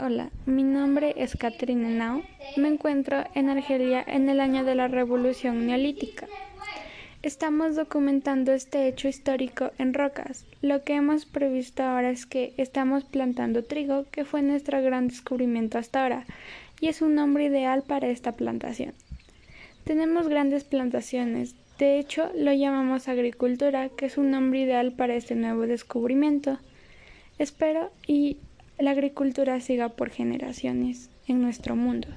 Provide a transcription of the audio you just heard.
Hola, mi nombre es Catherine Nau. Me encuentro en Argelia en el año de la Revolución Neolítica. Estamos documentando este hecho histórico en rocas. Lo que hemos previsto ahora es que estamos plantando trigo, que fue nuestro gran descubrimiento hasta ahora, y es un nombre ideal para esta plantación. Tenemos grandes plantaciones, de hecho lo llamamos agricultura, que es un nombre ideal para este nuevo descubrimiento. Espero y la agricultura siga por generaciones en nuestro mundo.